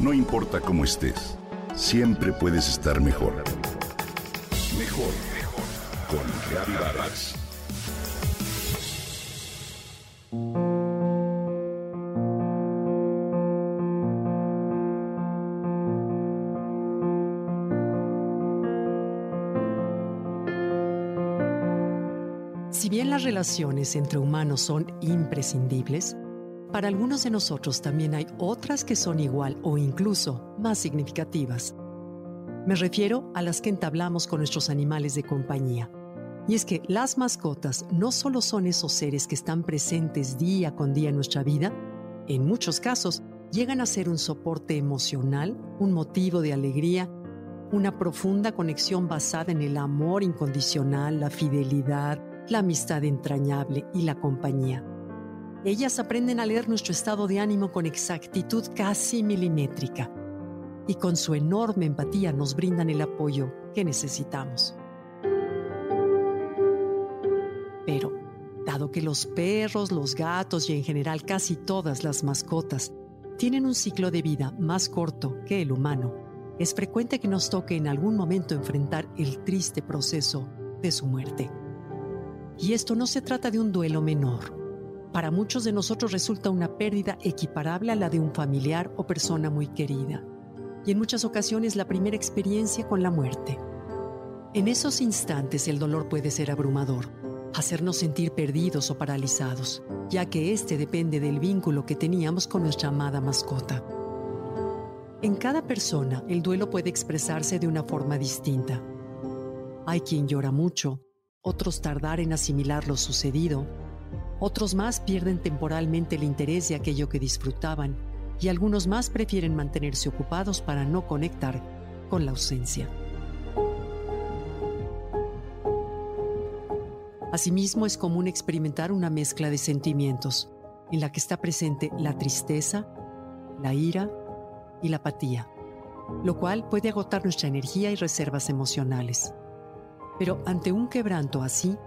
No importa cómo estés, siempre puedes estar mejor. Mejor, mejor. Con Reavivadas. Si bien las relaciones entre humanos son imprescindibles, para algunos de nosotros también hay otras que son igual o incluso más significativas. Me refiero a las que entablamos con nuestros animales de compañía. Y es que las mascotas no solo son esos seres que están presentes día con día en nuestra vida, en muchos casos llegan a ser un soporte emocional, un motivo de alegría, una profunda conexión basada en el amor incondicional, la fidelidad, la amistad entrañable y la compañía. Ellas aprenden a leer nuestro estado de ánimo con exactitud casi milimétrica y con su enorme empatía nos brindan el apoyo que necesitamos. Pero, dado que los perros, los gatos y en general casi todas las mascotas tienen un ciclo de vida más corto que el humano, es frecuente que nos toque en algún momento enfrentar el triste proceso de su muerte. Y esto no se trata de un duelo menor para muchos de nosotros resulta una pérdida equiparable a la de un familiar o persona muy querida, y en muchas ocasiones la primera experiencia con la muerte. En esos instantes el dolor puede ser abrumador, hacernos sentir perdidos o paralizados, ya que este depende del vínculo que teníamos con nuestra amada mascota. En cada persona el duelo puede expresarse de una forma distinta. Hay quien llora mucho, otros tardar en asimilar lo sucedido, otros más pierden temporalmente el interés de aquello que disfrutaban y algunos más prefieren mantenerse ocupados para no conectar con la ausencia. Asimismo, es común experimentar una mezcla de sentimientos, en la que está presente la tristeza, la ira y la apatía, lo cual puede agotar nuestra energía y reservas emocionales. Pero ante un quebranto así,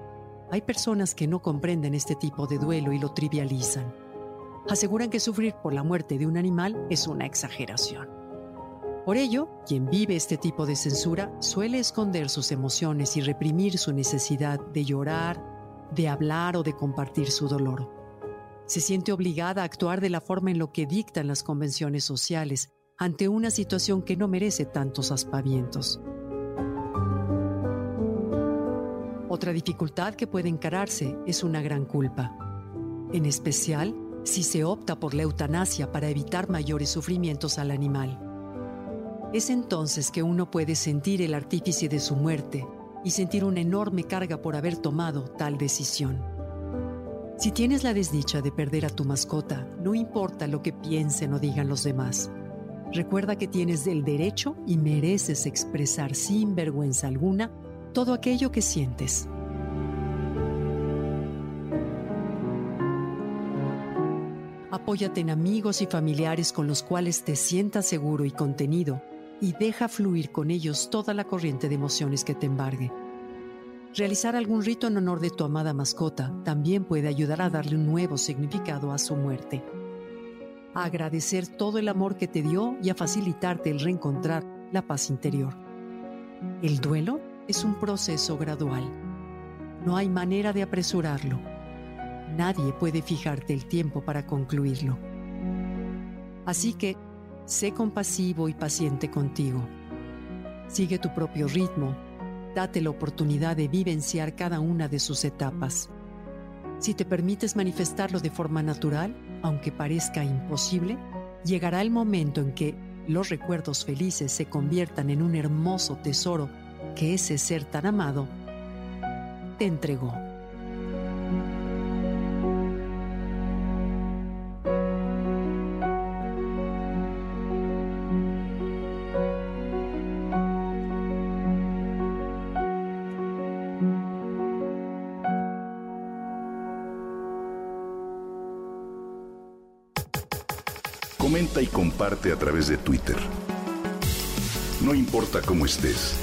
hay personas que no comprenden este tipo de duelo y lo trivializan. Aseguran que sufrir por la muerte de un animal es una exageración. Por ello, quien vive este tipo de censura suele esconder sus emociones y reprimir su necesidad de llorar, de hablar o de compartir su dolor. Se siente obligada a actuar de la forma en lo que dictan las convenciones sociales ante una situación que no merece tantos aspavientos. Otra dificultad que puede encararse es una gran culpa, en especial si se opta por la eutanasia para evitar mayores sufrimientos al animal. Es entonces que uno puede sentir el artífice de su muerte y sentir una enorme carga por haber tomado tal decisión. Si tienes la desdicha de perder a tu mascota, no importa lo que piensen o digan los demás. Recuerda que tienes el derecho y mereces expresar sin vergüenza alguna todo aquello que sientes. Apóyate en amigos y familiares con los cuales te sientas seguro y contenido y deja fluir con ellos toda la corriente de emociones que te embargue. Realizar algún rito en honor de tu amada mascota también puede ayudar a darle un nuevo significado a su muerte. A agradecer todo el amor que te dio y a facilitarte el reencontrar la paz interior. El duelo es un proceso gradual. No hay manera de apresurarlo. Nadie puede fijarte el tiempo para concluirlo. Así que, sé compasivo y paciente contigo. Sigue tu propio ritmo. Date la oportunidad de vivenciar cada una de sus etapas. Si te permites manifestarlo de forma natural, aunque parezca imposible, llegará el momento en que los recuerdos felices se conviertan en un hermoso tesoro que ese ser tan amado te entregó. Comenta y comparte a través de Twitter. No importa cómo estés